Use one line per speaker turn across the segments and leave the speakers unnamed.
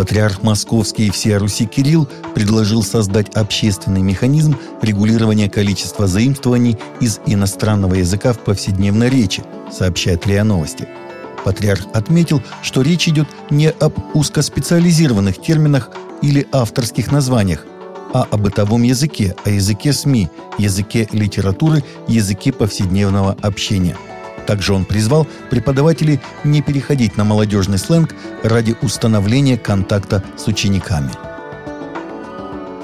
Патриарх Московский и всея Руси Кирилл предложил создать общественный механизм регулирования количества заимствований из иностранного языка в повседневной речи, сообщает РИА Новости. Патриарх отметил, что речь идет не об узкоспециализированных терминах или авторских названиях, а о бытовом языке, о языке СМИ, языке литературы, языке повседневного общения – также он призвал преподавателей не переходить на молодежный сленг ради установления контакта с учениками.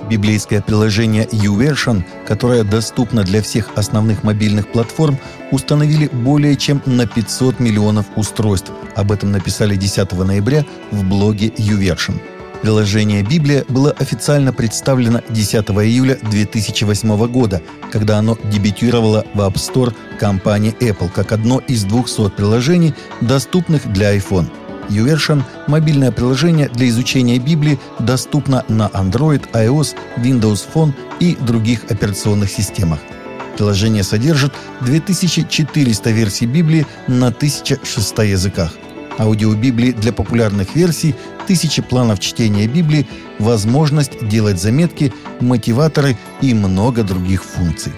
Библейское приложение YouVersion, которое доступно для всех основных мобильных платформ, установили более чем на 500 миллионов устройств. Об этом написали 10 ноября в блоге YouVersion. Приложение «Библия» было официально представлено 10 июля 2008 года, когда оно дебютировало в App Store компании Apple как одно из 200 приложений, доступных для iPhone. YouVersion – мобильное приложение для изучения Библии, доступно на Android, iOS, Windows Phone и других операционных системах. Приложение содержит 2400 версий Библии на 1600 языках – аудиобиблии для популярных версий, тысячи планов чтения Библии, возможность делать заметки, мотиваторы и много других функций.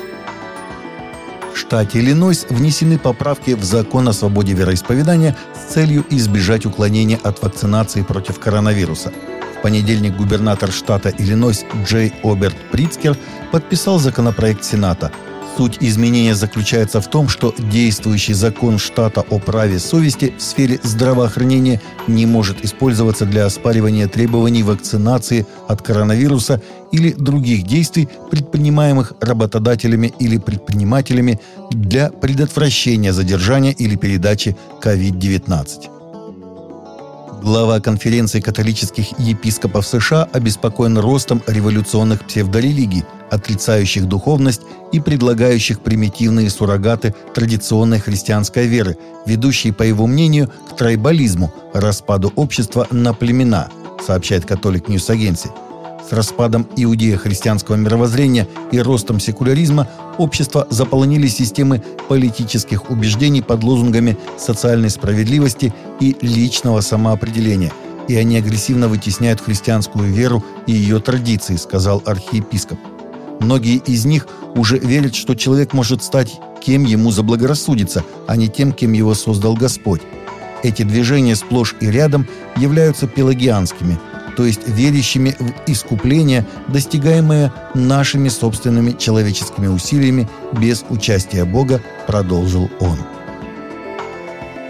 В штате Иллинойс внесены поправки в закон о свободе вероисповедания с целью избежать уклонения от вакцинации против коронавируса. В понедельник губернатор штата Иллинойс Джей Оберт Прицкер подписал законопроект Сената – Суть изменения заключается в том, что действующий закон штата о праве совести в сфере здравоохранения не может использоваться для оспаривания требований вакцинации от коронавируса или других действий, предпринимаемых работодателями или предпринимателями для предотвращения задержания или передачи COVID-19. Глава конференции католических епископов США обеспокоен ростом революционных псевдорелигий, отрицающих духовность и предлагающих примитивные суррогаты традиционной христианской веры, ведущие, по его мнению, к трайбализму, распаду общества на племена, сообщает Catholic News Agency. С распадом иудео-христианского мировоззрения и ростом секуляризма общество заполонили системы политических убеждений под лозунгами социальной справедливости и личного самоопределения, и они агрессивно вытесняют христианскую веру и ее традиции, сказал архиепископ. Многие из них уже верят, что человек может стать кем ему заблагорассудится, а не тем, кем его создал Господь. Эти движения сплошь и рядом являются пелагианскими – то есть верящими в искупление, достигаемое нашими собственными человеческими усилиями без участия Бога, продолжил он.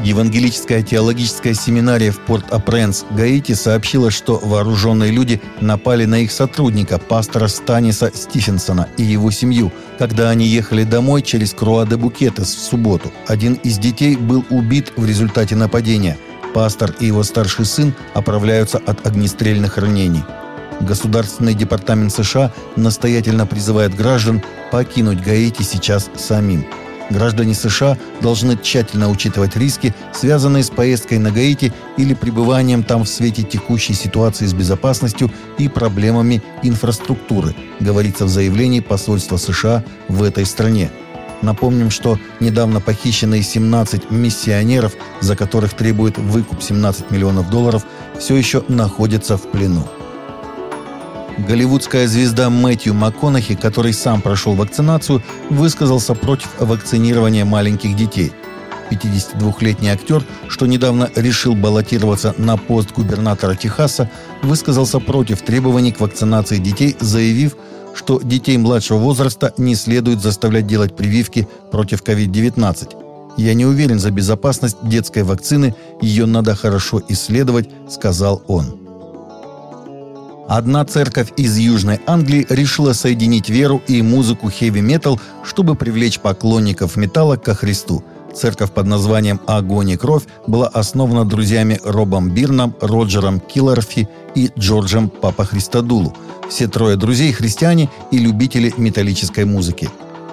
Евангелическая теологическая семинария в Порт-Апренс, Гаити сообщила, что вооруженные люди напали на их сотрудника, пастора Станиса Стифенсона и его семью, когда они ехали домой через Круа-де-Букетес в субботу. Один из детей был убит в результате нападения – Пастор и его старший сын оправляются от огнестрельных ранений. Государственный департамент США настоятельно призывает граждан покинуть Гаити сейчас самим. Граждане США должны тщательно учитывать риски, связанные с поездкой на Гаити или пребыванием там в свете текущей ситуации с безопасностью и проблемами инфраструктуры, говорится в заявлении посольства США в этой стране. Напомним, что недавно похищенные 17 миссионеров, за которых требует выкуп 17 миллионов долларов, все еще находятся в плену. Голливудская звезда Мэтью МакКонахи, который сам прошел вакцинацию, высказался против вакцинирования маленьких детей. 52-летний актер, что недавно решил баллотироваться на пост губернатора Техаса, высказался против требований к вакцинации детей, заявив, что детей младшего возраста не следует заставлять делать прививки против COVID-19. «Я не уверен за безопасность детской вакцины, ее надо хорошо исследовать», — сказал он. Одна церковь из Южной Англии решила соединить веру и музыку хэви-метал, чтобы привлечь поклонников металла ко Христу. Церковь под названием «Огонь и кровь» была основана друзьями Робом Бирном, Роджером Килларфи и Джорджем Папа Христодулу – все трое друзей – христиане и любители металлической музыки.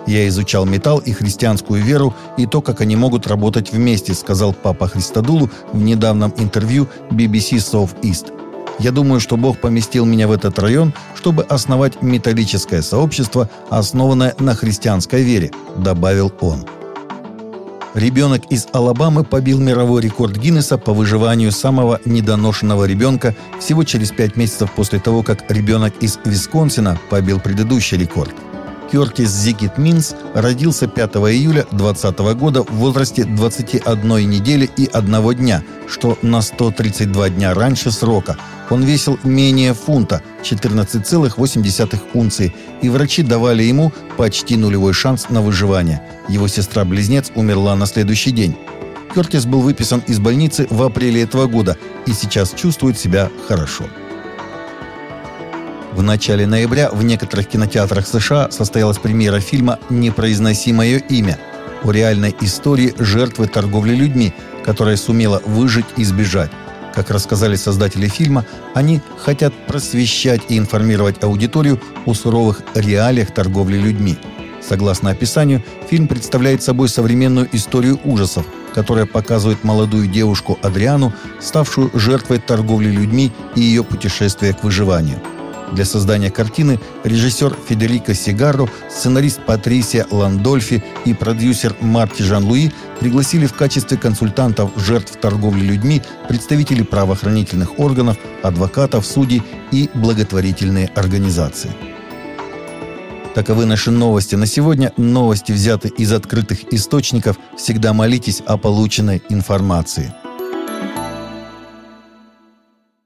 «Я изучал металл и христианскую веру и то, как они могут работать вместе», сказал папа Христодулу в недавнем интервью BBC South East. «Я думаю, что Бог поместил меня в этот район, чтобы основать металлическое сообщество, основанное на христианской вере», добавил он. Ребенок из Алабамы побил мировой рекорд Гиннесса по выживанию самого недоношенного ребенка всего через пять месяцев после того, как ребенок из Висконсина побил предыдущий рекорд. Кертис Зигит Минс родился 5 июля 2020 года в возрасте 21 недели и одного дня, что на 132 дня раньше срока. Он весил менее фунта, 14,8 унции, и врачи давали ему почти нулевой шанс на выживание. Его сестра-близнец умерла на следующий день. Кертис был выписан из больницы в апреле этого года и сейчас чувствует себя хорошо. В начале ноября в некоторых кинотеатрах США состоялась премьера фильма «Не произноси мое имя» о реальной истории жертвы торговли людьми, которая сумела выжить и сбежать. Как рассказали создатели фильма, они хотят просвещать и информировать аудиторию о суровых реалиях торговли людьми. Согласно описанию, фильм представляет собой современную историю ужасов, которая показывает молодую девушку Адриану, ставшую жертвой торговли людьми и ее путешествия к выживанию – для создания картины режиссер Федерико Сигаро, сценарист Патрисия Ландольфи и продюсер Марти Жан-Луи пригласили в качестве консультантов жертв торговли людьми представителей правоохранительных органов, адвокатов, судей и благотворительные организации. Таковы наши новости на сегодня. Новости взяты из открытых источников. Всегда молитесь о полученной информации.